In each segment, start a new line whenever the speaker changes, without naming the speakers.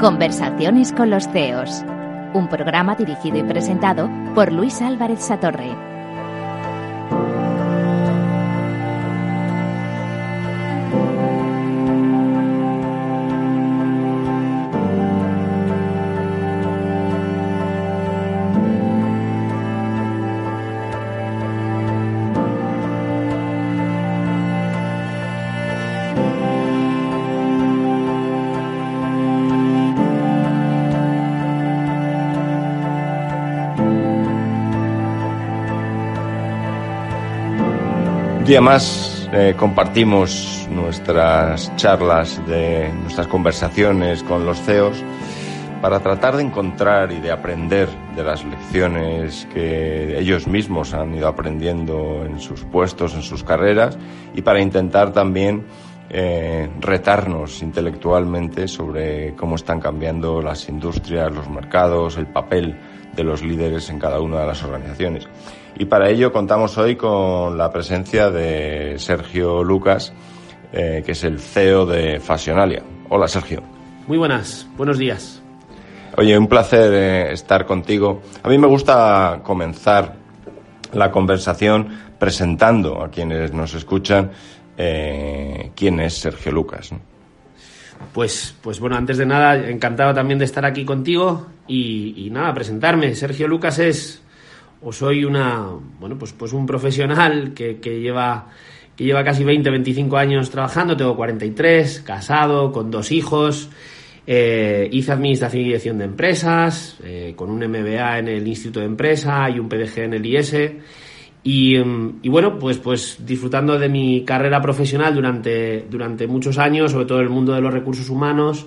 Conversaciones con los CEOs. Un programa dirigido y presentado por Luis Álvarez Satorre.
Día más eh, compartimos nuestras charlas, de nuestras conversaciones con los CEOs para tratar de encontrar y de aprender de las lecciones que ellos mismos han ido aprendiendo en sus puestos, en sus carreras y para intentar también eh, retarnos intelectualmente sobre cómo están cambiando las industrias, los mercados, el papel de los líderes en cada una de las organizaciones. Y para ello contamos hoy con la presencia de Sergio Lucas, eh, que es el CEO de Fasionalia. Hola, Sergio.
Muy buenas, buenos días.
Oye, un placer eh, estar contigo. A mí me gusta comenzar la conversación presentando a quienes nos escuchan eh, quién es Sergio Lucas.
Pues, pues bueno, antes de nada, encantado también de estar aquí contigo y, y nada, presentarme. Sergio Lucas es o soy una, bueno, pues, pues un profesional que, que lleva que lleva casi 20, 25 años trabajando, tengo 43, casado, con dos hijos, eh, hice Administración y Dirección de Empresas, eh, con un MBA en el Instituto de Empresa y un PDG en el IS. Y, y, bueno, pues, pues disfrutando de mi carrera profesional durante, durante muchos años, sobre todo en el mundo de los recursos humanos,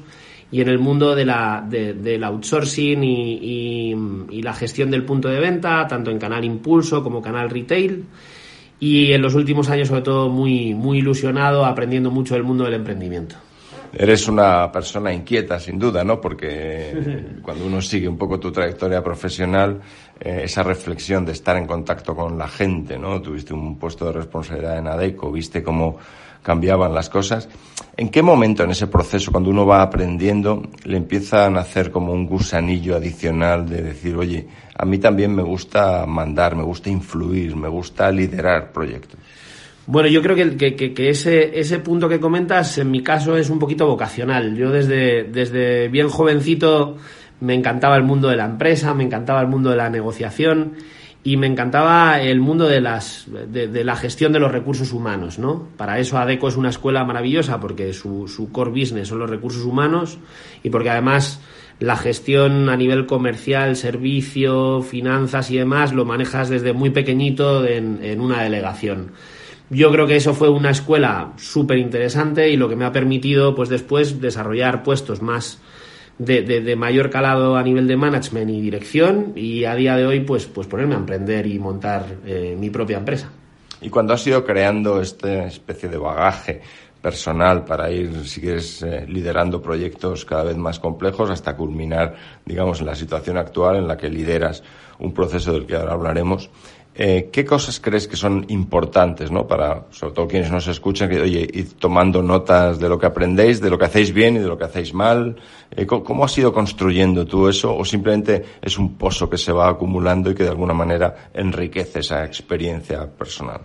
y en el mundo de la, de, del outsourcing y, y, y, la gestión del punto de venta, tanto en canal impulso como canal retail. Y en los últimos años, sobre todo, muy, muy ilusionado, aprendiendo mucho del mundo del emprendimiento.
Eres una persona inquieta, sin duda, ¿no? Porque cuando uno sigue un poco tu trayectoria profesional, eh, esa reflexión de estar en contacto con la gente, ¿no? Tuviste un puesto de responsabilidad en ADECO, viste cómo cambiaban las cosas. ¿En qué momento en ese proceso, cuando uno va aprendiendo, le empiezan a hacer como un gusanillo adicional de decir, oye, a mí también me gusta mandar, me gusta influir, me gusta liderar proyectos?
Bueno, yo creo que, que, que, ese, ese punto que comentas, en mi caso, es un poquito vocacional. Yo desde, desde bien jovencito me encantaba el mundo de la empresa, me encantaba el mundo de la negociación y me encantaba el mundo de, las, de, la gestión de los recursos humanos, ¿no? Para eso ADECO es una escuela maravillosa porque su, su core business son los recursos humanos y porque además la gestión a nivel comercial, servicio, finanzas y demás lo manejas desde muy pequeñito en, en una delegación. Yo creo que eso fue una escuela súper interesante y lo que me ha permitido pues después desarrollar puestos más de, de, mayor calado a nivel de management y dirección y a día de hoy pues, pues ponerme a emprender y montar eh, mi propia empresa.
Y cuando has ido creando esta especie de bagaje personal para ir, si quieres, eh, liderando proyectos cada vez más complejos hasta culminar, digamos, en la situación actual en la que lideras un proceso del que ahora hablaremos, eh, ¿qué cosas crees que son importantes, ¿no? Para, sobre todo quienes nos escuchan, que, oye, tomando notas de lo que aprendéis, de lo que hacéis bien y de lo que hacéis mal. Eh, ¿cómo, ¿Cómo has ido construyendo tú eso? ¿O simplemente es un pozo que se va acumulando y que de alguna manera enriquece esa experiencia personal?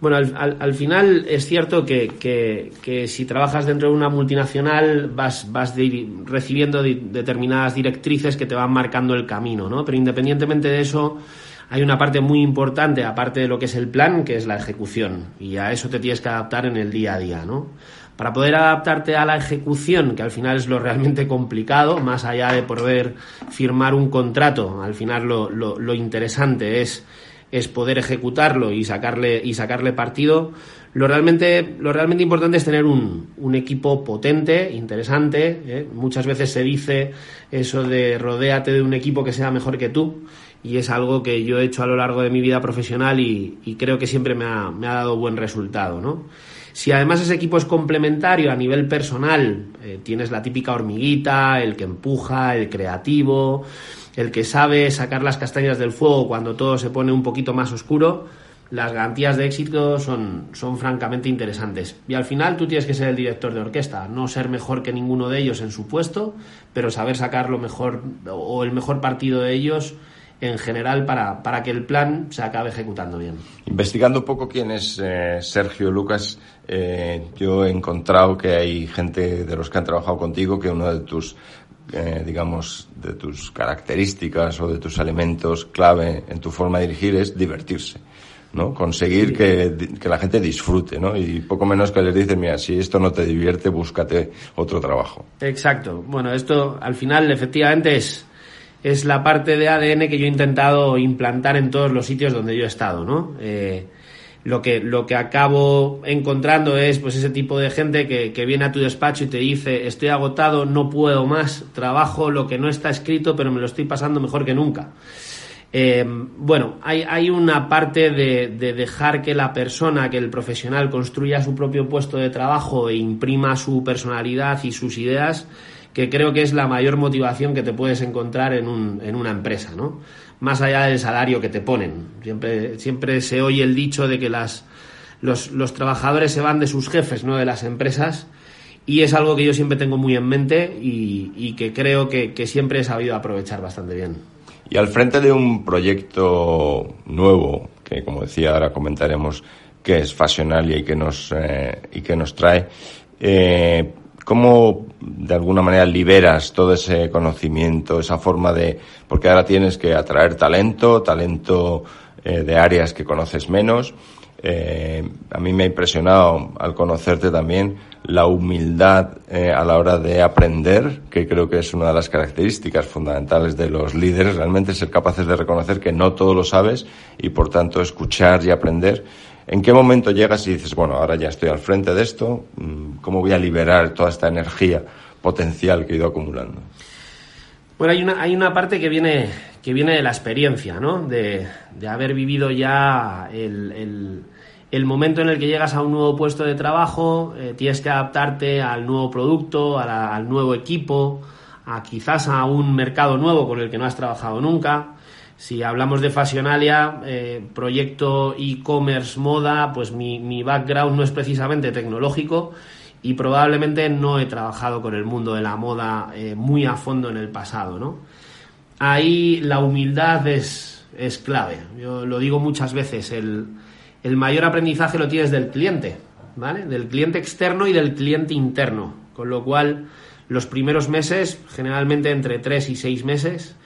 Bueno, al, al, al, final es cierto que, que, que, si trabajas dentro de una multinacional vas, vas de, recibiendo de, determinadas directrices que te van marcando el camino, ¿no? Pero independientemente de eso, hay una parte muy importante, aparte de lo que es el plan, que es la ejecución. Y a eso te tienes que adaptar en el día a día, ¿no? Para poder adaptarte a la ejecución, que al final es lo realmente complicado, más allá de poder firmar un contrato, al final lo, lo, interesante es, es poder ejecutarlo y sacarle, y sacarle partido. Lo realmente, lo realmente importante es tener un, un equipo potente, interesante. ¿eh? Muchas veces se dice eso de rodéate de un equipo que sea mejor que tú y es algo que yo he hecho a lo largo de mi vida profesional y, creo que siempre me ha, me ha, dado buen resultado, ¿no? Si además ese equipo es complementario a nivel personal, eh, tienes la típica hormiguita, el que empuja, el creativo, el que sabe sacar las castañas del fuego cuando todo se pone un poquito más oscuro, las garantías de éxito son, son francamente interesantes. Y al final tú tienes que ser el director de orquesta, no ser mejor que ninguno de ellos en su puesto, pero saber sacar lo mejor o el mejor partido de ellos en general para, para que el plan se acabe ejecutando bien.
Investigando un poco quién es eh, Sergio Lucas, eh, yo he encontrado que hay gente de los que han trabajado contigo que uno de tus eh, digamos, de tus características o de tus elementos clave en tu forma de dirigir es divertirse. ¿no? Conseguir que, que, la gente disfrute, ¿no? Y poco menos que les dicen, mira, si esto no te divierte, búscate otro trabajo.
Exacto. Bueno, esto al final efectivamente es, es la parte de ADN que yo he intentado implantar en todos los sitios donde yo he estado, ¿no? Eh, lo que, lo que acabo encontrando es pues ese tipo de gente que, que, viene a tu despacho y te dice estoy agotado, no puedo más, trabajo lo que no está escrito, pero me lo estoy pasando mejor que nunca. Eh, bueno, hay, hay, una parte de, de, dejar que la persona, que el profesional construya su propio puesto de trabajo e imprima su personalidad y sus ideas, que creo que es la mayor motivación que te puedes encontrar en, un, en una empresa, ¿no? Más allá del salario que te ponen. Siempre, siempre se oye el dicho de que las, los, los trabajadores se van de sus jefes, no de las empresas. Y es algo que yo siempre tengo muy en mente y, y que creo que, que siempre he sabido aprovechar bastante bien.
Y al frente de un proyecto nuevo, que como decía ahora comentaremos que es Fashionalia y que nos, eh, y que nos trae, eh, ¿cómo de alguna manera liberas todo ese conocimiento, esa forma de, porque ahora tienes que atraer talento, talento eh, de áreas que conoces menos, eh, a mí me ha impresionado al conocerte también la humildad eh, a la hora de aprender, que creo que es una de las características fundamentales de los líderes, realmente ser capaces de reconocer que no todo lo sabes y por tanto escuchar y aprender. ¿En qué momento llegas y dices, bueno, ahora ya estoy al frente de esto, mm, ¿cómo voy a liberar toda esta energía potencial que he ido acumulando?
Bueno, hay una, hay una parte que viene, que viene de la experiencia, ¿no? De, haber vivido ya el, el momento en el que llegas a un nuevo puesto de trabajo, eh, tienes que adaptarte al nuevo producto, al nuevo equipo, a quizás a un mercado nuevo con el que no has trabajado nunca. Si hablamos de Fashionalia, eh, proyecto e-commerce moda, pues mi, mi background no es precisamente tecnológico y probablemente no he trabajado con el mundo de la moda eh, muy a fondo en el pasado, ¿no? Ahí la humildad es, clave. Yo lo digo muchas veces, el, el mayor aprendizaje lo tienes del cliente, ¿vale? Del cliente externo y del cliente interno. Con lo cual, los primeros meses, generalmente entre 3 y 6 meses,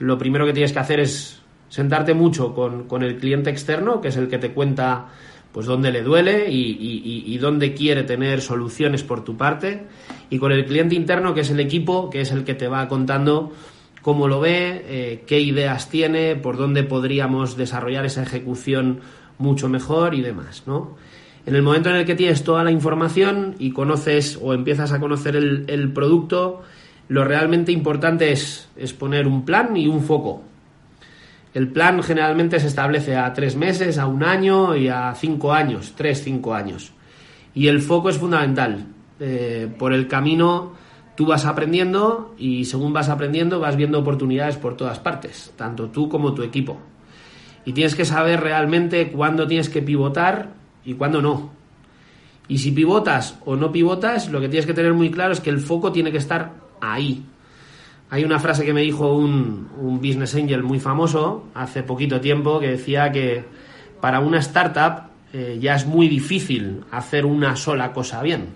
lo primero que tienes que hacer es sentarte mucho con, con el cliente externo, que es el que te cuenta pues dónde le duele y, y, dónde quiere tener soluciones por tu parte, y con el cliente interno, que es el equipo, que es el que te va contando cómo lo ve, eh, qué ideas tiene, por dónde podríamos desarrollar esa ejecución mucho mejor y demás, ¿no? En el momento en el que tienes toda la información y conoces o empiezas a conocer el producto, lo realmente importante es, es, poner un plan y un foco. El plan generalmente se establece a tres meses, a un año y a cinco años, tres, cinco años. Y el foco es fundamental. Eh, por el camino tú vas aprendiendo y según vas aprendiendo vas viendo oportunidades por todas partes, tanto tú como tu equipo y tienes que saber realmente cuándo tienes que pivotar y cuándo no. Y si pivotas o no pivotas, lo que tienes que tener muy claro es que el foco tiene que estar ahí. Hay una frase que me dijo un, un business angel muy famoso hace poquito tiempo que decía que para una startup eh, ya es muy difícil hacer una sola cosa bien,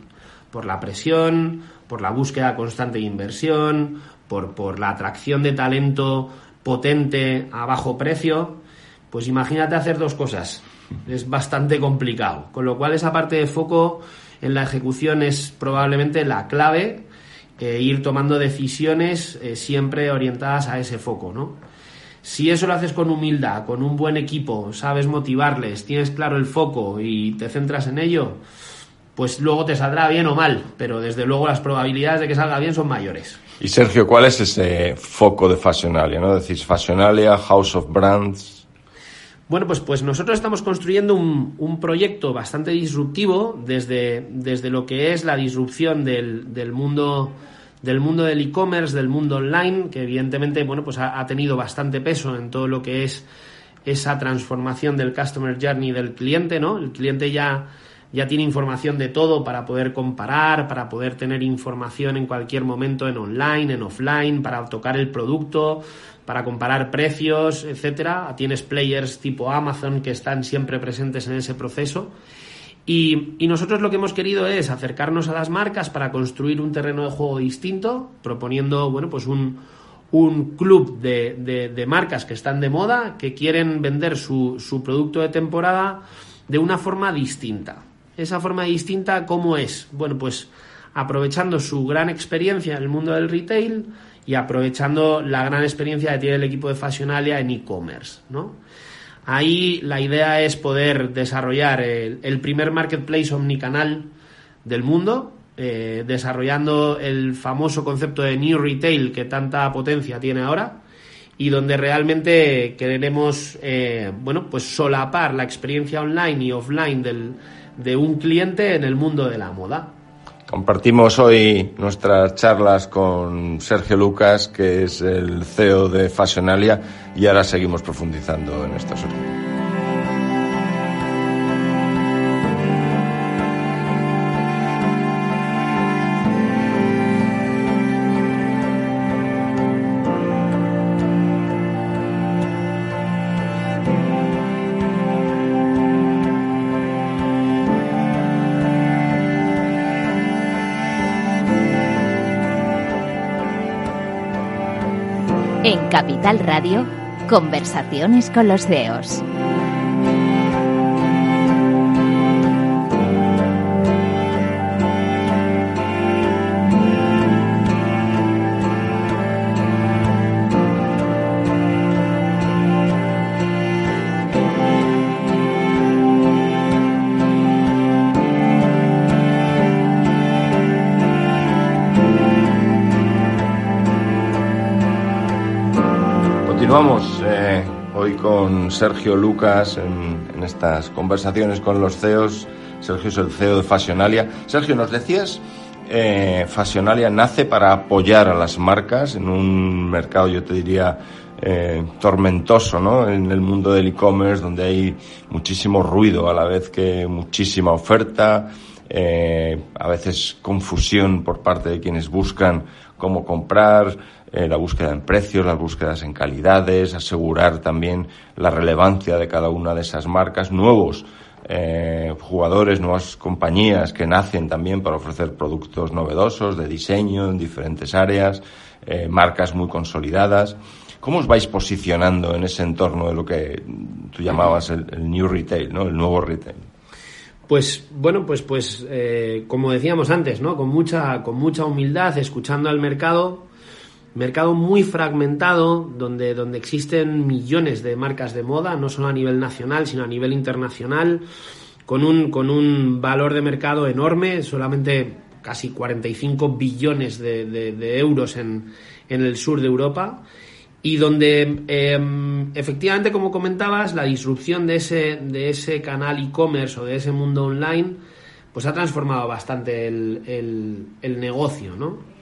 por la presión, por la búsqueda constante de inversión, por, por la atracción de talento potente a bajo precio. Pues imagínate hacer dos cosas. Es bastante complicado. Con lo cual esa parte de foco en la ejecución es probablemente la clave. Ir tomando decisiones eh, siempre orientadas a ese foco, ¿no? Si eso lo haces con humildad, con un buen equipo, sabes motivarles, tienes claro el foco y te centras en ello, pues luego te saldrá bien o mal, pero desde luego las probabilidades de que salga bien son mayores.
Y Sergio, ¿cuál es ese foco de Fashionalia? ¿no? Decís Fashionalia, House of Brands.
Bueno, pues, pues nosotros estamos construyendo un, un proyecto bastante disruptivo desde, desde, lo que es la disrupción del, del mundo del mundo del e-commerce, del mundo online, que evidentemente bueno, pues ha, tenido bastante peso en todo lo que es esa transformación del customer journey del cliente, ¿no? El cliente ya, ya tiene información de todo para poder comparar, para poder tener información en cualquier momento en online, en offline, para tocar el producto, para comparar precios, etcétera. Tienes players tipo Amazon que están siempre presentes en ese proceso. Y, y, nosotros lo que hemos querido es acercarnos a las marcas para construir un terreno de juego distinto, proponiendo, bueno, pues un, un club de, de, marcas que están de moda, que quieren vender su, su, producto de temporada de una forma distinta. Esa forma distinta, ¿cómo es? Bueno, pues aprovechando su gran experiencia en el mundo del retail y aprovechando la gran experiencia que tiene el equipo de Fashionalia en e-commerce, ¿no? Ahí la idea es poder desarrollar el, primer marketplace omnicanal del mundo, eh, desarrollando el famoso concepto de New Retail que tanta potencia tiene ahora y donde realmente queremos eh, bueno pues solapar la experiencia online y offline del, de un cliente en el mundo de la moda.
Compartimos hoy nuestras charlas con Sergio Lucas, que es el CEO de Fashionalia, y ahora seguimos profundizando en estos
Capital Radio, conversaciones con los CEOs.
Sergio Lucas en, estas conversaciones con los CEOs. Sergio es el CEO de Fashionalia. Sergio, nos decías, eh, Fashionalia nace para apoyar a las marcas en un mercado, yo te diría, eh, tormentoso, ¿no? En el mundo del e-commerce, donde hay muchísimo ruido, a la vez que muchísima oferta, eh, a veces confusión por parte de quienes buscan cómo comprar, eh, la búsqueda en precios, las búsquedas en calidades, asegurar también la relevancia de cada una de esas marcas, nuevos eh, jugadores, nuevas compañías que nacen también para ofrecer productos novedosos de diseño en diferentes áreas, eh, marcas muy consolidadas. ¿Cómo os vais posicionando en ese entorno de lo que tú llamabas el, new retail, ¿no? el nuevo retail?
Pues bueno, pues pues como decíamos antes, ¿no? Con mucha con mucha humildad, escuchando al mercado, mercado muy fragmentado donde, donde existen millones de marcas de moda, no solo a nivel nacional, sino a nivel internacional, con un, con un valor de mercado enorme, solamente casi 45 billones de, euros en, en, el sur de Europa, y donde em, efectivamente, como comentabas, la disrupción de ese, de ese canal e-commerce o de ese mundo online, pues ha transformado bastante el, el, el negocio, ¿no?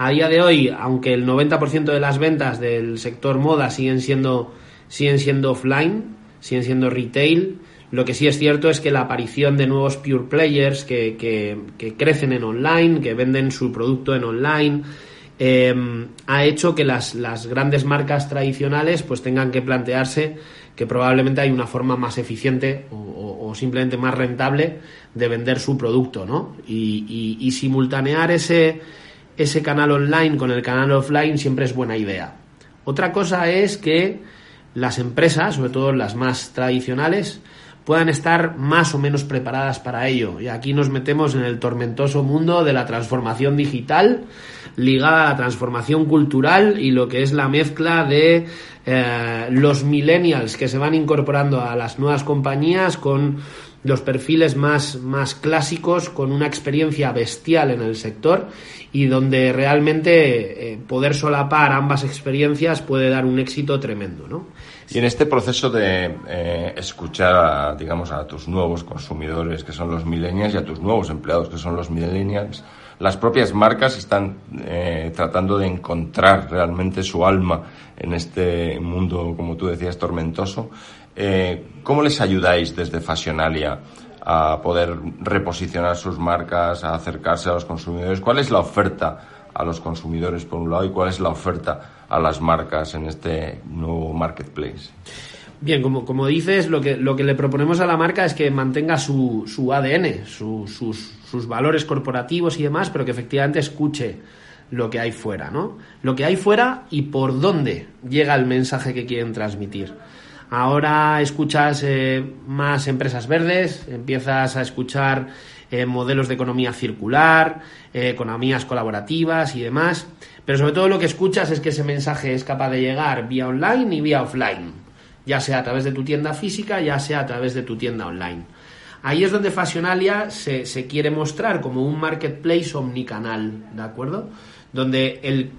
A día de hoy, aunque el 90% de las ventas del sector moda siguen siendo, siguen siendo offline, siguen siendo retail, lo que sí es cierto es que la aparición de nuevos pure players que, que, crecen en online, que venden su producto en online, em, ha hecho que las, las, grandes marcas tradicionales pues tengan que plantearse que probablemente hay una forma más eficiente o, simplemente más rentable de vender su producto, ¿no? y, y simultanear ese ese canal online con el canal offline siempre es buena idea. Otra cosa es que las empresas, sobre todo las más tradicionales, puedan estar más o menos preparadas para ello. Y aquí nos metemos en el tormentoso mundo de la transformación digital ligada a la transformación cultural y lo que es la mezcla de eh, los millennials que se van incorporando a las nuevas compañías con los perfiles más, más clásicos, con una experiencia bestial en el sector y donde realmente eh, poder solapar ambas experiencias puede dar un éxito tremendo, ¿no?
Y en este proceso de eh, escuchar, a, digamos, a tus nuevos consumidores, que son los millennials, y a tus nuevos empleados, que son los millennials, las propias marcas están eh, tratando de encontrar realmente su alma en este mundo, como tú decías, tormentoso. Eh, ¿Cómo les ayudáis desde Fashionalia a poder reposicionar sus marcas, a acercarse a los consumidores? ¿Cuál es la oferta a los consumidores por un lado y cuál es la oferta a las marcas en este nuevo marketplace?
Bien, como, como dices, lo que, lo que le proponemos a la marca es que mantenga su, su ADN, sus, sus valores corporativos y demás, pero que efectivamente escuche lo que hay fuera, ¿no? Lo que hay fuera y por dónde llega el mensaje que quieren transmitir. Ahora escuchas eh, más empresas verdes, empiezas a escuchar eh, modelos de economía circular, eh, economías colaborativas y demás, pero sobre todo lo que escuchas es que ese mensaje es capaz de llegar vía online y vía offline ya sea a través de tu tienda física, ya sea a través de tu tienda online. Ahí es donde Fashionalia se, quiere mostrar como un marketplace omnicanal, ¿de acuerdo? Donde, el,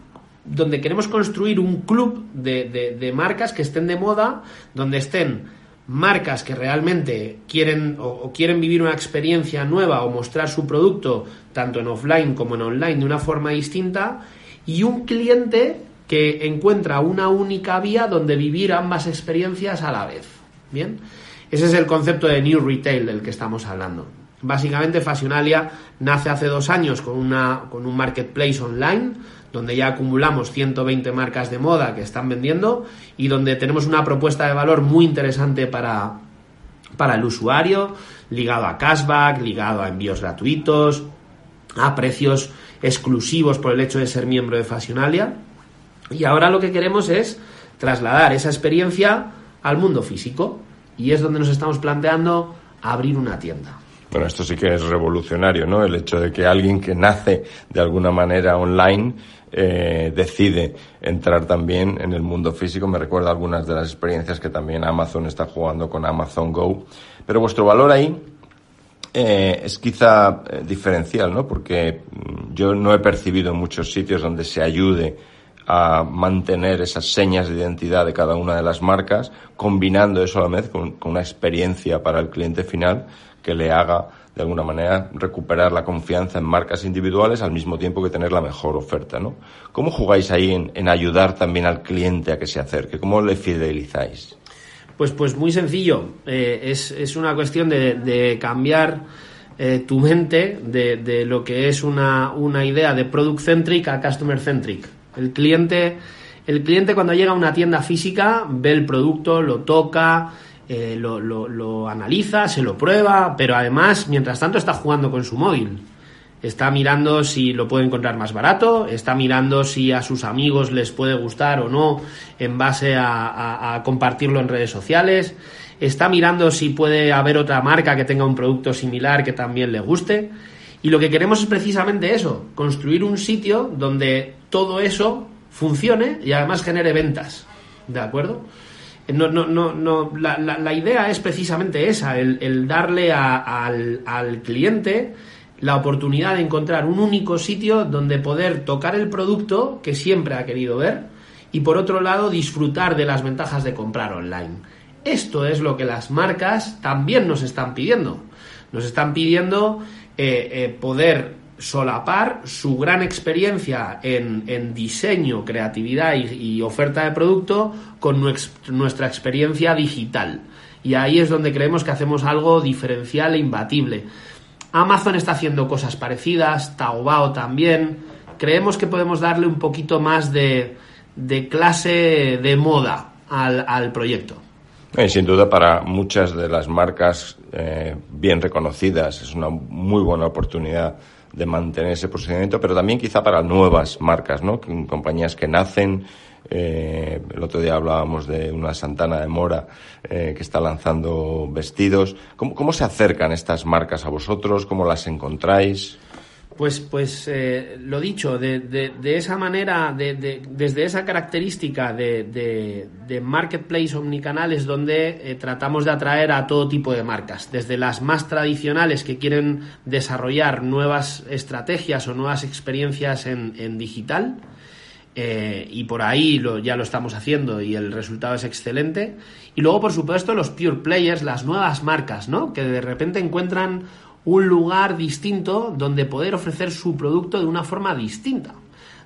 donde queremos construir un club de, marcas que estén de moda, donde estén marcas que realmente quieren o, quieren vivir una experiencia nueva o mostrar su producto tanto en offline como en online de una forma distinta y un cliente que encuentra una única vía donde vivir ambas experiencias a la vez. Bien, ese es el concepto de New Retail del que estamos hablando. Básicamente, Fashionalia nace hace dos años con, una, con un marketplace online donde ya acumulamos 120 marcas de moda que están vendiendo y donde tenemos una propuesta de valor muy interesante para, para el usuario, ligado a cashback, ligado a envíos gratuitos, a precios exclusivos por el hecho de ser miembro de Fashionalia y ahora lo que queremos es trasladar esa experiencia al mundo físico. Y es donde nos estamos planteando abrir una tienda.
Bueno, esto sí que es revolucionario, ¿no? El hecho de que alguien que nace de alguna manera online eh, decide entrar también en el mundo físico. Me recuerda algunas de las experiencias que también Amazon está jugando con Amazon Go. Pero vuestro valor ahí eh, es quizá eh, diferencial, ¿no? Porque mm, yo no he percibido en muchos sitios donde se ayude a mantener esas señas de identidad de cada una de las marcas, combinando eso a la vez con, una experiencia para el cliente final que le haga de alguna manera recuperar la confianza en marcas individuales al mismo tiempo que tener la mejor oferta, ¿no? ¿Cómo jugáis ahí en, ayudar también al cliente a que se acerque? ¿Cómo le fidelizáis?
Pues, pues muy sencillo. Eh, es, una cuestión de, cambiar eh, tu mente de, de, lo que es una, una idea de product centric a customer centric. El cliente, el cliente cuando llega a una tienda física ve el producto, lo toca, eh, lo, lo, analiza, se lo prueba, pero además, mientras tanto, está jugando con su móvil. Está mirando si lo puede encontrar más barato, está mirando si a sus amigos les puede gustar o no en base a compartirlo en redes sociales, está mirando si puede haber otra marca que tenga un producto similar que también le guste. Y lo que queremos es precisamente eso, construir un sitio donde todo eso funcione y además genere ventas. ¿De acuerdo? No, no, no, no, la, la, idea es precisamente esa, el, darle al, al cliente la oportunidad de encontrar un único sitio donde poder tocar el producto que siempre ha querido ver y por otro lado disfrutar de las ventajas de comprar online. Esto es lo que las marcas también nos están pidiendo. Nos están pidiendo eh, eh, poder solapar su gran experiencia en, diseño, creatividad y, oferta de producto con nuestra experiencia digital. Y ahí es donde creemos que hacemos algo diferencial e imbatible. Amazon está haciendo cosas parecidas, Taobao también. Creemos que podemos darle un poquito más de, clase de moda al proyecto.
Eh, sin duda, para muchas de las marcas eh, bien reconocidas es una muy buena oportunidad de mantener ese posicionamiento, pero también quizá para nuevas marcas, ¿no? Compañías que nacen. Eh, el otro día hablábamos de una Santana de Mora que está lanzando vestidos. ¿Cómo, ¿Cómo se acercan estas marcas a vosotros? ¿Cómo las encontráis?
Pues, pues eh, lo dicho, de, de, esa manera, de, desde esa característica de, marketplace omnicanal es donde eh, tratamos de atraer a todo tipo de marcas, desde las más tradicionales que quieren desarrollar nuevas estrategias o nuevas experiencias en, digital, eh, y por ahí lo, ya lo estamos haciendo y el resultado es excelente. Y luego, por supuesto, los pure players, las nuevas marcas, ¿no? Que de repente encuentran un lugar distinto donde poder ofrecer su producto de una forma distinta,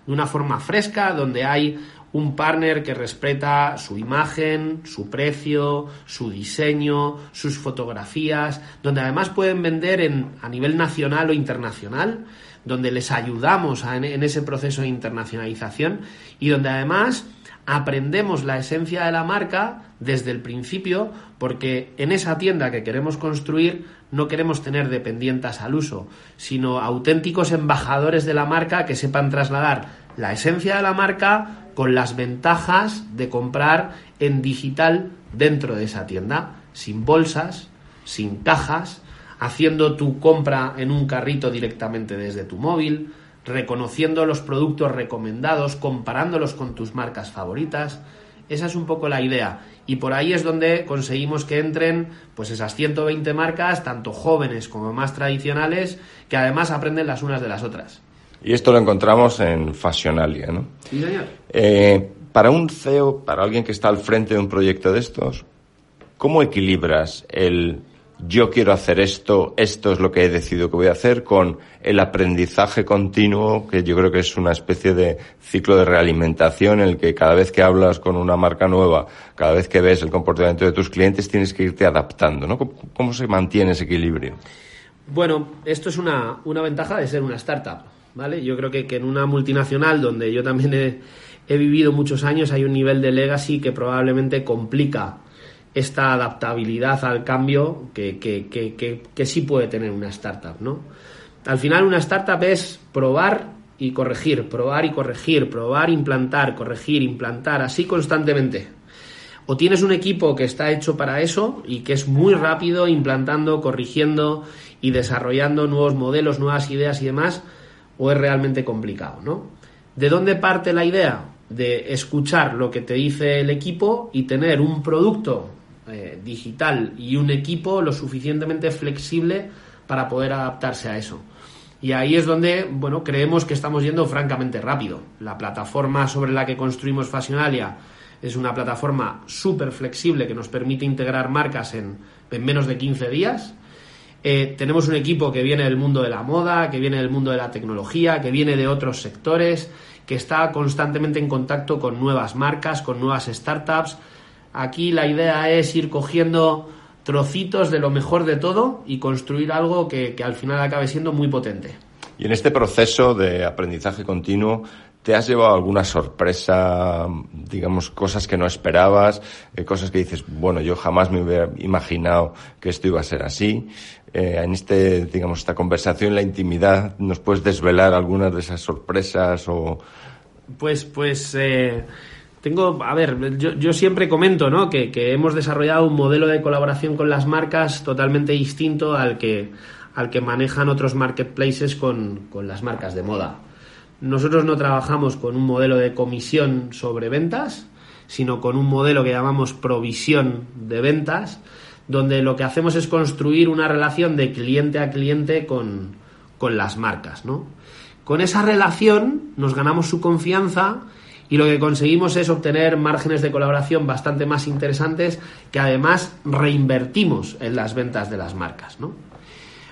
de una forma fresca, donde hay un partner que respeta su imagen, su precio, su diseño, sus fotografías, donde además pueden vender en, a nivel nacional o internacional, donde les ayudamos en, en ese proceso de internacionalización y donde además aprendemos la esencia de la marca desde el principio porque en esa tienda que queremos construir no queremos tener dependientes al uso, sino auténticos embajadores de la marca que sepan trasladar la esencia de la marca con las ventajas de comprar en digital dentro de esa tienda, sin bolsas, sin cajas, haciendo tu compra en un carrito directamente desde tu móvil, reconociendo los productos recomendados, comparándolos con tus marcas favoritas. Esa es un poco la idea. Y por ahí es donde conseguimos que entren pues esas 120 marcas, tanto jóvenes como más tradicionales, que además aprenden las unas de las otras.
Y esto lo encontramos en Fashionalia, ¿no?
Sí, señor.
Eh, para un CEO, para alguien que está al frente de un proyecto de estos, ¿cómo equilibras el yo quiero hacer esto, esto es lo que he decidido que voy a hacer, con el aprendizaje continuo, que yo creo que es una especie de ciclo de realimentación en el que cada vez que hablas con una marca nueva, cada vez que ves el comportamiento de tus clientes, tienes que irte adaptando. ¿Cómo, se mantiene ese equilibrio?
Bueno, esto es una, una ventaja de ser una startup. ¿vale? Yo creo que, que en una multinacional donde yo también he, vivido muchos años hay un nivel de legacy que probablemente complica esta adaptabilidad al cambio que, que, que, que sí puede tener una startup, ¿no? Al final una startup es probar y corregir, probar y corregir, probar, implantar, corregir, implantar, así constantemente. O tienes un equipo que está hecho para eso y que es muy rápido implantando, corrigiendo y desarrollando nuevos modelos, nuevas ideas y demás, o es realmente complicado, ¿no? ¿De dónde parte la idea? De escuchar lo que te dice el equipo y tener un producto eh, digital y un equipo lo suficientemente flexible para poder adaptarse a eso. Y ahí es donde, bueno, creemos que estamos yendo francamente rápido. La plataforma sobre la que construimos Fashionalia es una plataforma súper flexible que nos permite integrar marcas en, en menos de 15 días eh, tenemos un equipo que viene del mundo de la moda, que viene del mundo de la tecnología, que viene de otros sectores, que está constantemente en contacto con nuevas marcas, con nuevas startups. Aquí la idea es ir cogiendo trocitos de lo mejor de todo y construir algo que, que al final acabe siendo muy potente.
Y en este proceso de aprendizaje continuo, ¿Te has llevado alguna sorpresa, digamos, cosas que no esperabas, eh, cosas que dices, bueno, yo jamás me hubiera imaginado que esto iba a ser así? Eh, en este, digamos, esta conversación, la intimidad, ¿nos puedes desvelar algunas de esas sorpresas o...?
Pues, pues, eh, tengo, a ver, yo, siempre comento, ¿no? Que, que, hemos desarrollado un modelo de colaboración con las marcas totalmente distinto al que, al que manejan otros marketplaces con, con las marcas de moda. Nosotros no trabajamos con un modelo de comisión sobre ventas, sino con un modelo que llamamos provisión de ventas, donde lo que hacemos es construir una relación de cliente a cliente con, con las marcas, ¿no? Con esa relación nos ganamos su confianza y lo que conseguimos es obtener márgenes de colaboración bastante más interesantes que además reinvertimos en las ventas de las marcas, ¿no?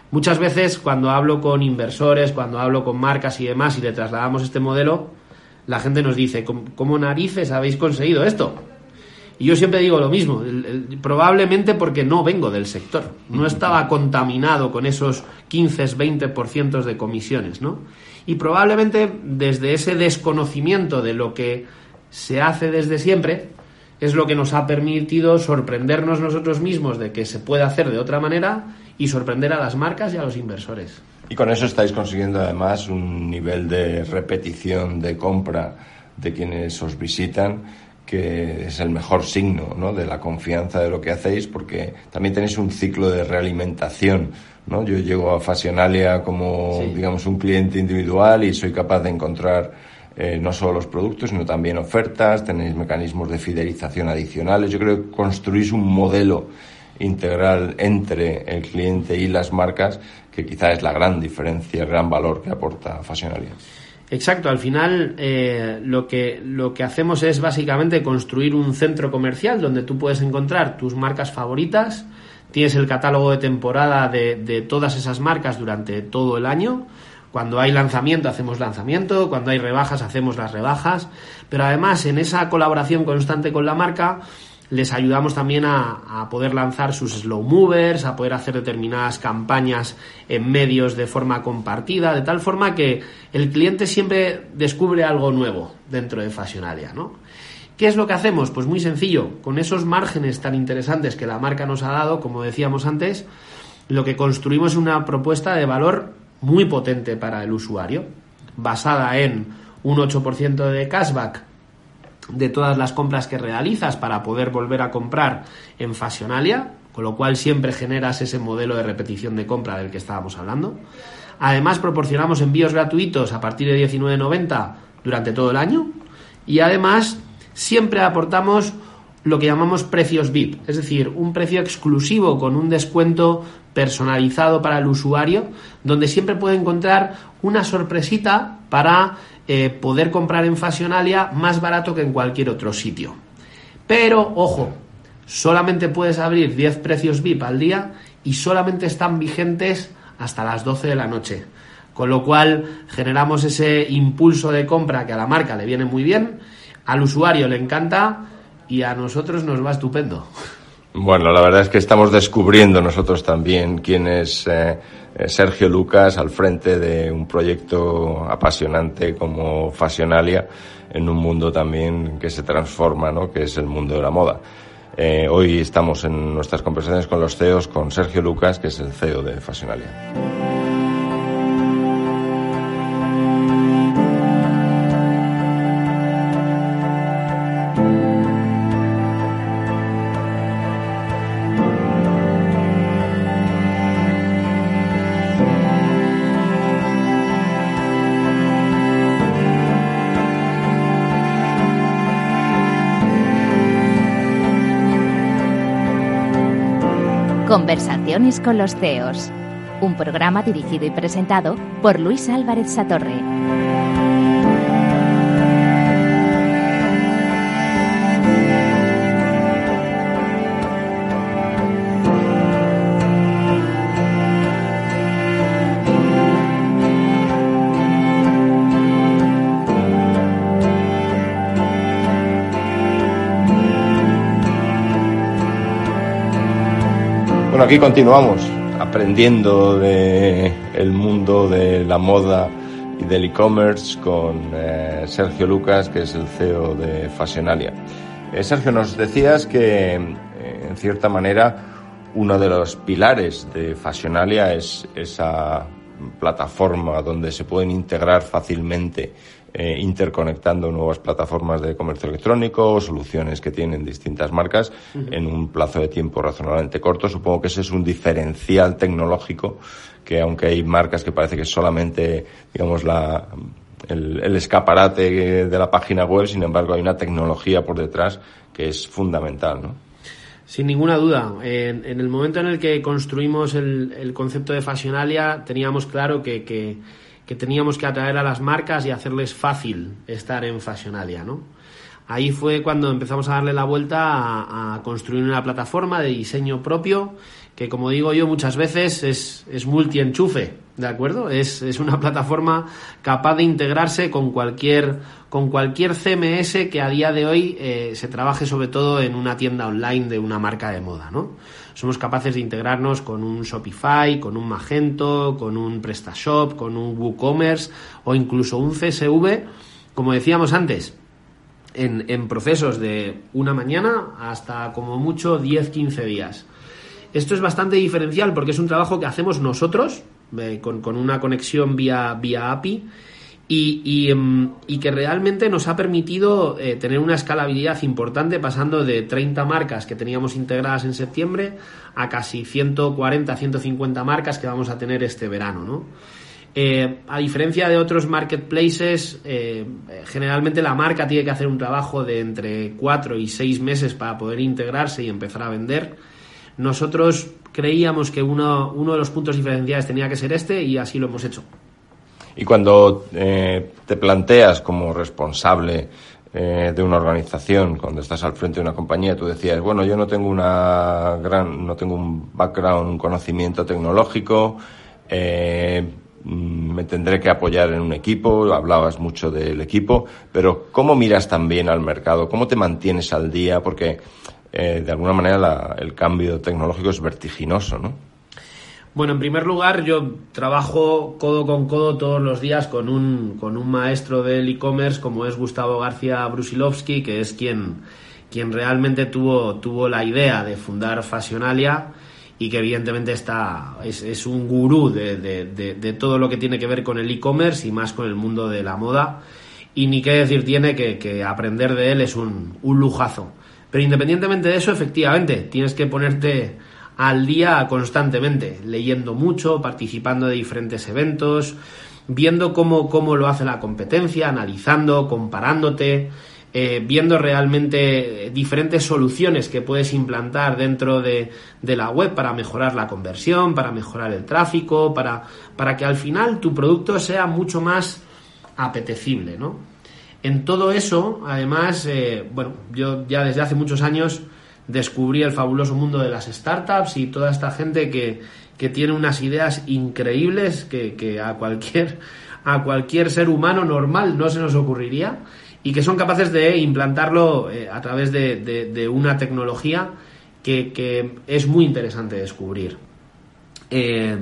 Muchas veces cuando hablo con inversores, cuando hablo con marcas y demás y le trasladamos este modelo, la gente nos dice, ¿cómo, narices habéis conseguido esto? Y yo siempre digo lo mismo, probablemente porque no vengo del sector, no estaba contaminado con esos 15-20% de comisiones, ¿no? Y probablemente desde ese desconocimiento de lo que se hace desde siempre, es lo que nos ha permitido sorprendernos nosotros mismos de que se puede hacer de otra manera y sorprender a las marcas y a los inversores.
Y con eso estáis consiguiendo además un nivel de repetición de compra de quienes os visitan que es el mejor signo ¿no? de la confianza de lo que hacéis porque también tenéis un ciclo de realimentación. ¿No? Yo llego a Fashionalia como sí. digamos un cliente individual y soy capaz de encontrar eh, no solo los productos, sino también ofertas, tenéis mecanismos de fidelización adicionales. Yo creo que construís un modelo integral entre el cliente y las marcas, que quizá es la gran diferencia, el gran valor que aporta Fashionalia.
Exacto, al final eh, lo, que, lo que hacemos es básicamente construir un centro comercial donde tú puedes encontrar tus marcas favoritas, tienes el catálogo de temporada de, todas esas marcas durante todo el año, Cuando hay lanzamiento hacemos lanzamiento, cuando hay rebajas hacemos las rebajas, pero además en esa colaboración constante con la marca les ayudamos también a, poder lanzar sus slow movers, a poder hacer determinadas campañas en medios de forma compartida, de tal forma que el cliente siempre descubre algo nuevo dentro de Fashionalia, ¿no? ¿Qué es lo que hacemos? Pues muy sencillo, con esos márgenes tan interesantes que la marca nos ha dado, como decíamos antes, lo que construimos es una propuesta de valor muy potente para el usuario, basada en un 8% de cashback de todas las compras que realizas para poder volver a comprar en Fashionalia, con lo cual siempre generas ese modelo de repetición de compra del que estábamos hablando. Además, proporcionamos envíos gratuitos a partir de 19.90 durante todo el año y además siempre aportamos lo que llamamos precios VIP, es decir, un precio exclusivo con un descuento personalizado para el usuario, donde siempre puede encontrar una sorpresita para eh, poder comprar en Fashionalia más barato que en cualquier otro sitio. Pero, ojo, solamente puedes abrir 10 precios VIP al día y solamente están vigentes hasta las 12 de la noche. Con lo cual generamos ese impulso de compra que a la marca le viene muy bien, al usuario le encanta y a nosotros nos va estupendo.
Bueno, la verdad es que estamos descubriendo nosotros también quién es eh, eh, Sergio Lucas al frente de un proyecto apasionante como Fashionalia en un mundo también que se transforma, ¿no? que es el mundo de la moda. Eh, hoy estamos en nuestras conversaciones con los CEOs con Sergio Lucas, que es el CEO de Fashionalia.
Con los. Un programa dirigido y presentado por Luis Álvarez Satorre.
Aquí continuamos aprendiendo de el mundo de la moda y del e-commerce con eh, Sergio Lucas, que es el CEO de Fashionalia. Eh, Sergio, nos decías que, eh, en cierta manera, uno de los pilares de Fashionalia es esa plataforma donde se pueden integrar fácilmente eh, interconectando nuevas plataformas de comercio electrónico, soluciones que tienen distintas marcas en un plazo de tiempo razonablemente corto. Supongo que ese es un diferencial tecnológico que aunque hay marcas que parece que solamente, digamos, la, el, escaparate de la página web, sin embargo hay una tecnología por detrás que es fundamental, ¿no?
Sin ninguna duda. En, el momento en el que construimos el, concepto de Fashionalia, teníamos claro que, que que teníamos que atraer a las marcas y hacerles fácil estar en Fashionalia, ¿no? Ahí fue cuando empezamos a darle la vuelta a, construir una plataforma de diseño propio que, como digo yo muchas veces, es, es multi-enchufe, ¿de acuerdo? Es, es, una plataforma capaz de integrarse con cualquier, con cualquier CMS que a día de hoy eh, se trabaje sobre todo en una tienda online de una marca de moda, ¿no? Somos capaces de integrarnos con un Shopify, con un Magento, con un PrestaShop, con un WooCommerce o incluso un CSV, como decíamos antes, en, procesos de una mañana hasta como mucho 10-15 días. Esto es bastante diferencial porque es un trabajo que hacemos nosotros eh, con, con, una conexión vía, vía API Em, y, que realmente nos ha permitido eh, tener una escalabilidad importante pasando de 30 marcas que teníamos integradas en septiembre a casi 140, 150 marcas que vamos a tener este verano, ¿no? Eh, a diferencia de otros marketplaces, eh, generalmente la marca tiene que hacer un trabajo de entre 4 y 6 meses para poder integrarse y empezar a vender. Nosotros creíamos que uno, uno de los puntos diferenciales tenía que ser este y así lo hemos hecho.
Y cuando eh, te planteas como responsable eh, de una organización, cuando estás al frente de una compañía, tú decías, bueno, yo no tengo una gran, no tengo un background, un conocimiento tecnológico, eh, mm, me tendré que apoyar en un equipo, hablabas mucho del equipo, pero ¿cómo miras también al mercado? ¿Cómo te mantienes al día? Porque eh, de alguna manera el cambio tecnológico es vertiginoso, ¿no?
Bueno, en primer lugar, yo trabajo codo con codo todos los días con un, con un maestro del e-commerce como es Gustavo García Brusilovsky, que es quien, quien realmente tuvo, tuvo la idea de fundar Fashionalia y que evidentemente está, es, un gurú de, todo lo que tiene que ver con el e-commerce y más con el mundo de la moda. Y ni qué decir tiene que, que aprender de él es un, un lujazo. Pero independientemente de eso, efectivamente, tienes que ponerte al día constantemente, leyendo mucho, participando de diferentes eventos, viendo cómo, cómo lo hace la competencia, analizando, comparándote, eh, viendo realmente diferentes soluciones que puedes implantar dentro de, de, la web para mejorar la conversión, para mejorar el tráfico, para, para que al final tu producto sea mucho más apetecible, ¿no? En todo eso, además, eh, bueno, yo ya desde hace muchos años descubrí el fabuloso mundo de las startups y toda esta gente que, que tiene unas ideas increíbles que, que, a cualquier a cualquier ser humano normal no se nos ocurriría y que son capaces de implantarlo eh, a través de, de, una tecnología que, que, es muy interesante descubrir. Eh,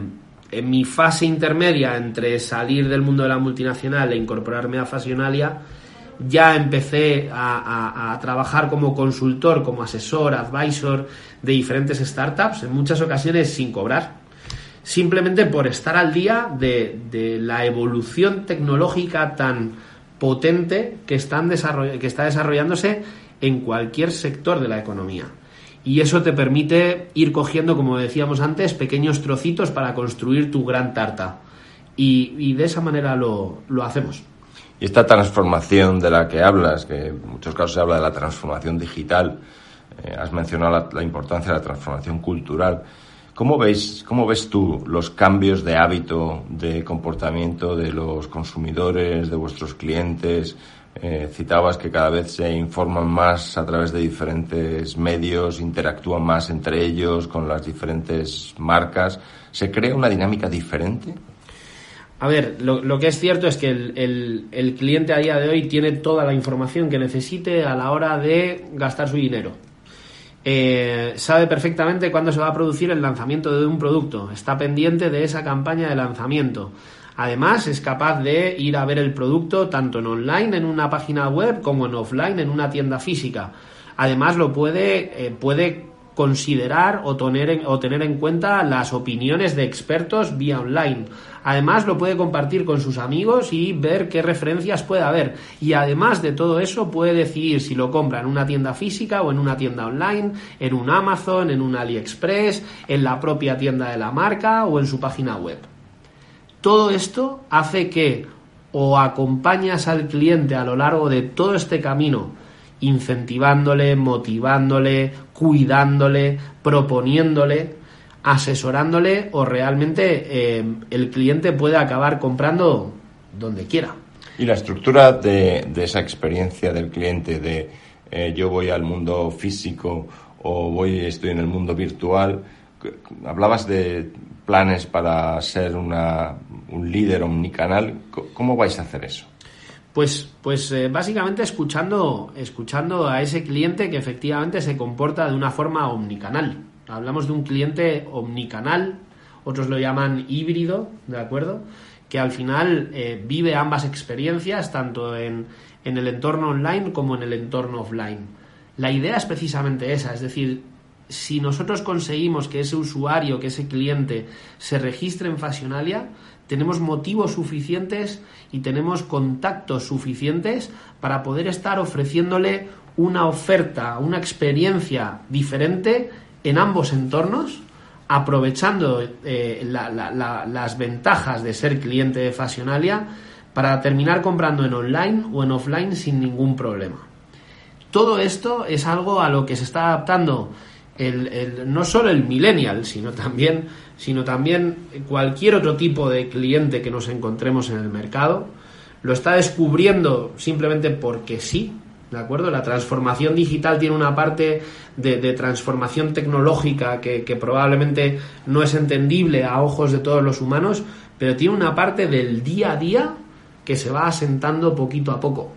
en mi fase intermedia entre salir del mundo de la multinacional e incorporarme a Fasionalia, ya empecé a, trabajar como consultor, como asesor, advisor de diferentes startups, en muchas ocasiones sin cobrar, simplemente por estar al día de, la evolución tecnológica tan potente que, están que está desarrollándose en cualquier sector de la economía. Y eso te permite ir cogiendo, como decíamos antes, pequeños trocitos para construir tu gran tarta. Y, de esa manera lo hacemos.
Y esta transformación de la que hablas, que en muchos casos se habla de la transformación digital, eh, has mencionado la, importancia de la transformación cultural. ¿Cómo, veis, ¿Cómo ves tú los cambios de hábito, de comportamiento de los consumidores, de vuestros clientes? Eh, citabas que cada vez se informan más a través de diferentes medios, interactúan más entre ellos con las diferentes marcas. ¿Se crea una dinámica diferente?
A ver, lo, que es cierto es que el, cliente a día de hoy tiene toda la información que necesite a la hora de gastar su dinero. Eh, sabe perfectamente cuándo se va a producir el lanzamiento de un producto, está pendiente de esa campaña de lanzamiento. Además, es capaz de ir a ver el producto tanto en online, en una página web, como en offline, en una tienda física. Además, lo puede, eh, puede considerar o tener, en, o tener en cuenta las opiniones de expertos vía online. Además lo puede compartir con sus amigos y ver qué referencias puede haber. Y además de todo eso puede decidir si lo compra en una tienda física o en una tienda online, en un Amazon, en un AliExpress, en la propia tienda de la marca o en su página web. Todo esto hace que o acompañas al cliente a lo largo de todo este camino incentivándole, motivándole, cuidándole, proponiéndole, asesorándole o realmente eh, el cliente puede acabar comprando donde quiera.
Y la estructura de, esa experiencia del cliente de eh, yo voy al mundo físico o voy estoy en el mundo virtual, hablabas de planes para ser una, un líder omnicanal, ¿cómo vais a hacer eso?
Pues, pues eh, básicamente escuchando, escuchando a ese cliente que efectivamente se comporta de una forma omnicanal. Hablamos de un cliente omnicanal, otros lo llaman híbrido, ¿de acuerdo? Que al final eh, vive ambas experiencias, tanto en, en el entorno online como en el entorno offline. La idea es precisamente esa, es decir, si nosotros conseguimos que ese usuario, que ese cliente se registre en Fashionalia, tenemos motivos suficientes y tenemos contactos suficientes para poder estar ofreciéndole una oferta, una experiencia diferente en ambos entornos, aprovechando eh, las ventajas de ser cliente de Fashionalia para terminar comprando en online o en offline sin ningún problema. Todo esto es algo a lo que se está adaptando no solo el millennial, sino también, sino también cualquier otro tipo de cliente que nos encontremos en el mercado, lo está descubriendo simplemente porque sí, ¿De acuerdo? La transformación digital tiene una parte de, transformación tecnológica que, que, probablemente no es entendible a ojos de todos los humanos, pero tiene una parte del día a día que se va asentando poquito a poco.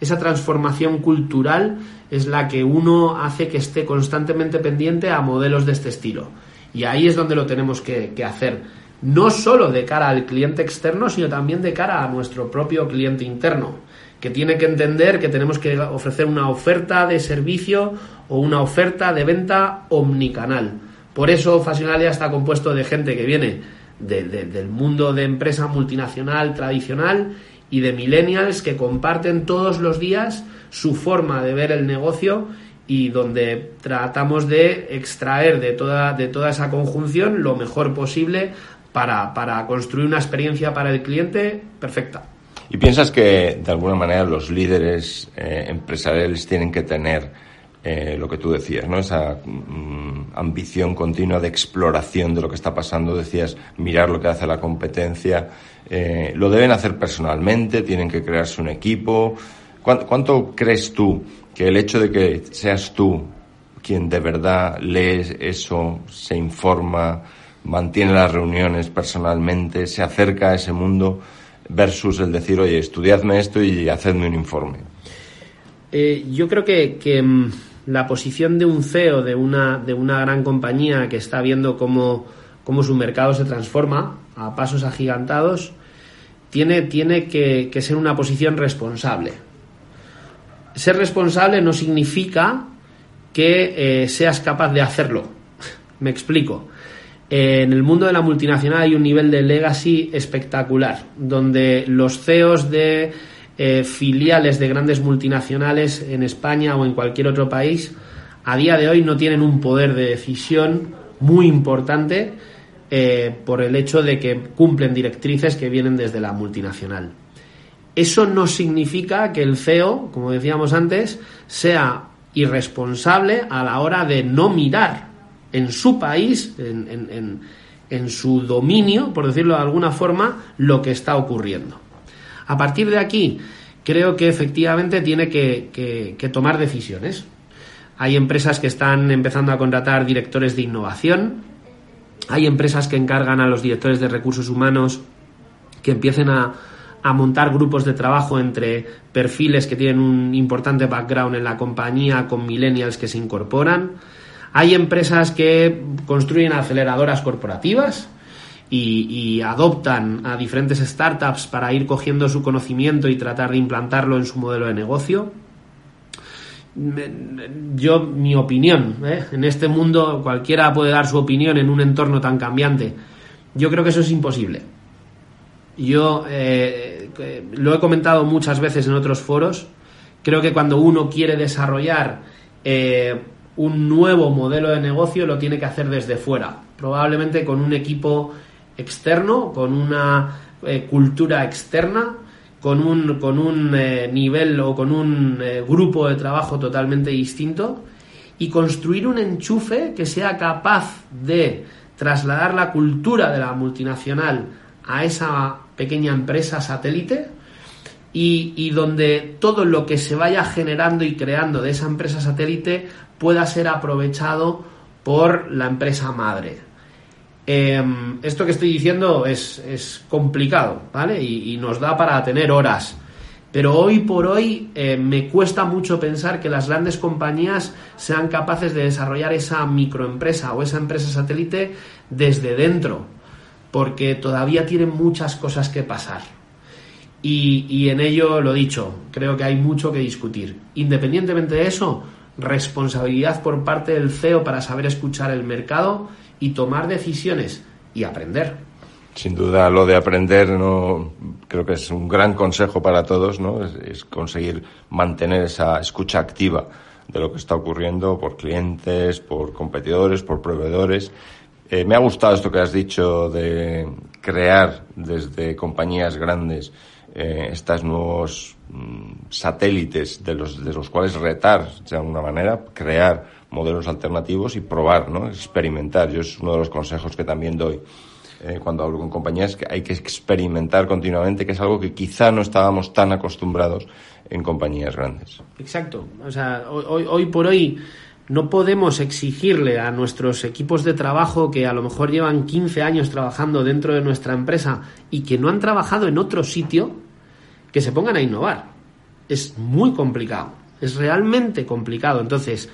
Esa transformación cultural es la que uno hace que esté constantemente pendiente a modelos de este estilo. Y ahí es donde lo tenemos que, hacer. No solo de cara al cliente externo, sino también de cara a nuestro propio cliente interno, que tiene que entender que tenemos que ofrecer una oferta de servicio o una oferta de venta omnicanal. Por eso Fasionalia está compuesto de gente que viene del mundo de empresa multinacional tradicional y de millennials que comparten todos los días su forma de ver el negocio y donde tratamos de extraer de toda, de toda esa conjunción lo mejor posible para, construir una experiencia para el cliente perfecta.
¿Y piensas que de alguna manera los líderes eh, empresariales tienen que tener eh, lo que tú decías, ¿no? Esa mm, ambición continua de exploración de lo que está pasando. Decías mirar lo que hace la competencia. Eh, lo deben hacer personalmente, tienen que crearse un equipo. ¿Cuánto, crees tú que el hecho de que seas tú quien de verdad lee eso, se informa, mantiene las reuniones personalmente, se acerca a ese mundo, versus el decir, oye, estudiadme esto y hacedme un informe?
Eh, yo creo que, que mm, la posición de un CEO de una, de una gran compañía que está viendo cómo, su mercado se transforma a pasos agigantados, tiene, tiene que, ser una posición responsable. Ser responsable no significa que eh, seas capaz de hacerlo. Me explico. en el mundo de la multinacional hay un nivel de legacy espectacular, donde los CEOs de eh, filiales de grandes multinacionales en España o en cualquier otro país, a día de hoy no tienen un poder de decisión muy importante eh, por el hecho de que cumplen directrices que vienen desde la multinacional. Eso no significa que el CEO, como decíamos antes, sea irresponsable a la hora de no mirar en su país, en, en su dominio, por decirlo de alguna forma, lo que está ocurriendo. A partir de aquí, creo que efectivamente tiene que, tomar decisiones. Hay empresas que están empezando a contratar directores de innovación, hay empresas que encargan a los directores de recursos humanos que empiecen a, a, montar grupos de trabajo entre perfiles que tienen un importante background en la compañía con millennials que se incorporan. Hay empresas que construyen aceleradoras corporativas y, adoptan a diferentes startups para ir cogiendo su conocimiento y tratar de implantarlo en su modelo de negocio. Yo, mi opinión, ¿eh? en este mundo cualquiera puede dar su opinión en un entorno tan cambiante. Yo creo que eso es imposible. Yo eh, lo he comentado muchas veces en otros foros. Creo que cuando uno quiere desarrollar eh, un nuevo modelo de negocio lo tiene que hacer desde fuera, probablemente con un equipo externo, con una eh, cultura externa, con un, con un eh, nivel o con un grupo de trabajo totalmente distinto y construir un enchufe que sea capaz de trasladar la cultura de la multinacional a esa pequeña empresa satélite y, donde todo lo que se vaya generando y creando de esa empresa satélite pueda ser aprovechado por la empresa madre. Em, esto que estoy diciendo es, complicado, ¿vale? Y, nos da para tener horas. Pero hoy por hoy eh, me cuesta mucho pensar que las grandes compañías sean capaces de desarrollar esa microempresa o esa empresa satélite desde dentro, porque todavía tienen muchas cosas que pasar. Y, y en ello, lo dicho, creo que hay mucho que discutir. Independientemente de eso, responsabilidad por parte del CEO para saber escuchar el mercado y tomar decisiones y aprender.
Sin duda, lo de aprender no creo que es un gran consejo para todos, ¿no? Es, conseguir mantener esa escucha activa de lo que está ocurriendo por clientes, por competidores, por proveedores. Eh, me ha gustado esto que has dicho de crear desde compañías grandes eh, estos nuevos mm, satélites de los, de los cuales retar, de alguna manera, crear modelos alternativos y probar, ¿no? Experimentar. Yo es uno de los consejos que también doy. eh, cuando hablo con compañías, que hay que experimentar continuamente, que es algo que quizá no estábamos tan acostumbrados en compañías grandes.
Exacto. O sea, hoy, hoy por hoy no podemos exigirle a nuestros equipos de trabajo que a lo mejor llevan 15 años trabajando dentro de nuestra empresa y que no han trabajado en otro sitio, que se pongan a innovar. Es muy complicado, es realmente complicado. Entonces,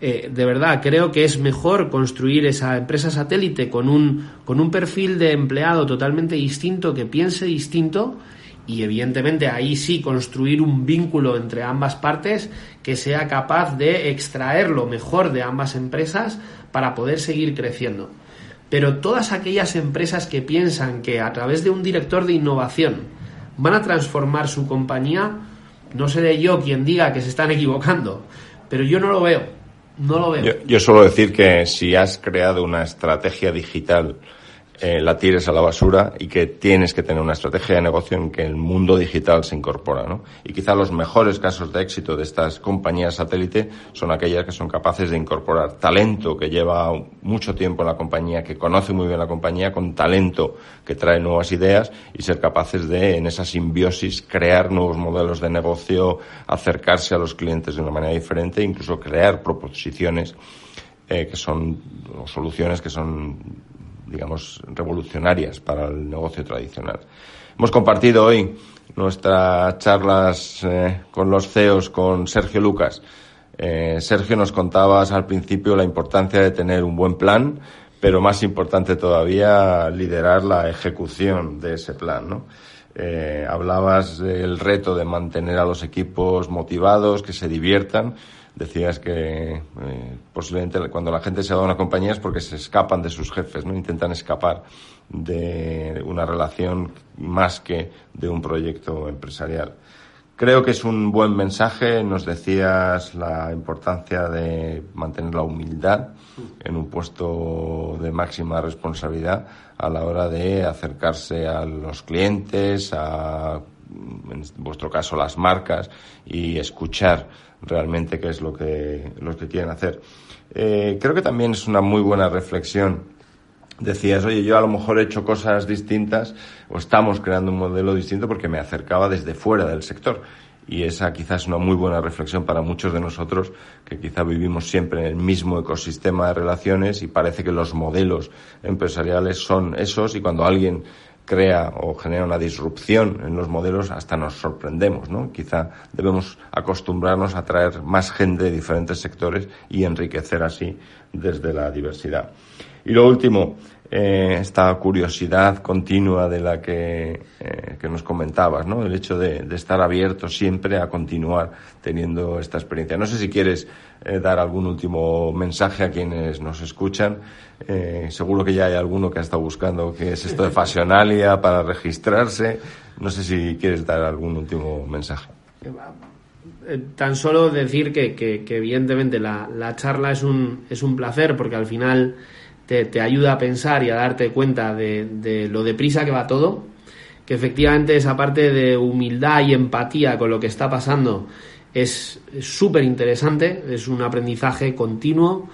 eh, de verdad, creo que es mejor construir esa empresa satélite con un, con un perfil de empleado totalmente distinto, que piense distinto y evidentemente ahí sí construir un vínculo entre ambas partes que sea capaz de extraer lo mejor de ambas empresas para poder seguir creciendo. Pero todas aquellas empresas que piensan que a través de un director de innovación van a transformar su compañía, no seré yo quien diga que se están equivocando, pero yo no lo veo, no lo veo.
Yo, yo suelo decir que si has creado una estrategia digital eh, la tires a la basura y que tienes que tener una estrategia de negocio en que el mundo digital se incorpora, ¿no? Y quizá los mejores casos de éxito de estas compañías satélite son aquellas que son capaces de incorporar talento que lleva mucho tiempo en la compañía, que conoce muy bien la compañía, con talento que trae nuevas ideas y ser capaces de, en esa simbiosis, crear nuevos modelos de negocio, acercarse a los clientes de una manera diferente, incluso crear proposiciones eh, que son o soluciones que son digamos, revolucionarias para el negocio tradicional. Hemos compartido hoy nuestras charlas eh, con los CEOs, con Sergio Lucas. Eh, Sergio, nos contabas al principio la importancia de tener un buen plan, pero más importante todavía, liderar la ejecución de ese plan, ¿no? Eh, hablabas del reto de mantener a los equipos motivados, que se diviertan, decías que eh, posiblemente cuando la gente se va a una compañía es porque se escapan de sus jefes, ¿no? Intentan escapar de una relación más que de un proyecto empresarial. Creo que es un buen mensaje. Nos decías la importancia de mantener la humildad en un puesto de máxima responsabilidad a la hora de acercarse a los clientes, a, en vuestro caso, las marcas y escuchar realmente qué es lo que, lo que quieren hacer. Eh, creo que también es una muy buena reflexión. Decías, oye, yo a lo mejor he hecho cosas distintas o estamos creando un modelo distinto porque me acercaba desde fuera del sector. Y esa quizás es una muy buena reflexión para muchos de nosotros que quizá vivimos siempre en el mismo ecosistema de relaciones y parece que los modelos empresariales son esos y cuando alguien crea o genera una disrupción en los modelos, hasta nos sorprendemos, ¿no? Quizá debemos acostumbrarnos a traer más gente de diferentes sectores y enriquecer así desde la diversidad. Y lo último, eh, esta curiosidad continua de la que, eh, que nos comentabas, ¿no? El hecho de, de, estar abierto siempre a continuar teniendo esta experiencia. No sé si quieres eh, dar algún último mensaje a quienes nos escuchan. Seguro que ya hay alguno que ha estado buscando qué es esto de Fashionalia para registrarse. No sé si quieres dar algún último mensaje.
Tan solo decir que, que, que evidentemente la, la, charla es un, es un placer porque al final te, ayuda a pensar y a darte cuenta de, de lo deprisa que va todo, que efectivamente esa parte de humildad y empatía con lo que está pasando es súper interesante, es un aprendizaje continuo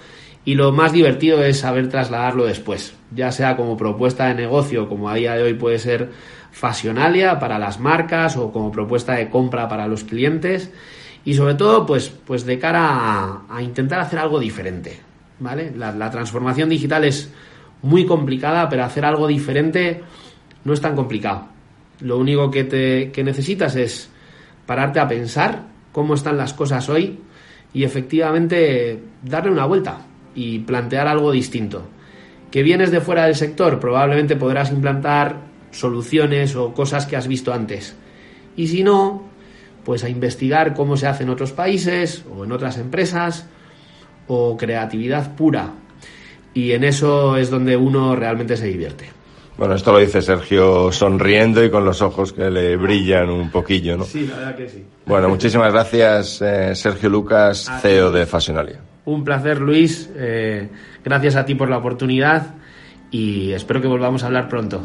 y lo más divertido es saber trasladarlo después, ya sea como propuesta de negocio, como a día de hoy puede ser Fasionalia para las marcas o como propuesta de compra para los clientes y sobre todo pues, pues de cara a intentar hacer algo diferente. ¿Vale? La, transformación digital es muy complicada, pero hacer algo diferente no es tan complicado. Lo único que, te, que necesitas es pararte a pensar cómo están las cosas hoy y efectivamente darle una vuelta y plantear algo distinto. Que vienes de fuera del sector, probablemente podrás implantar soluciones o cosas que has visto antes. Y si no, pues a investigar cómo se hace en otros países o en otras empresas o creatividad pura. Y en eso es donde uno realmente se divierte.
Bueno, esto lo dice Sergio sonriendo y con los ojos que le brillan un poquillo, ¿no?
Sí, la verdad que sí.
Bueno, muchísimas gracias, eh, Sergio Lucas, a CEO ti. de Fashionalia.
Un placer, Luis. Eh, gracias a ti por la oportunidad y espero que volvamos a hablar pronto.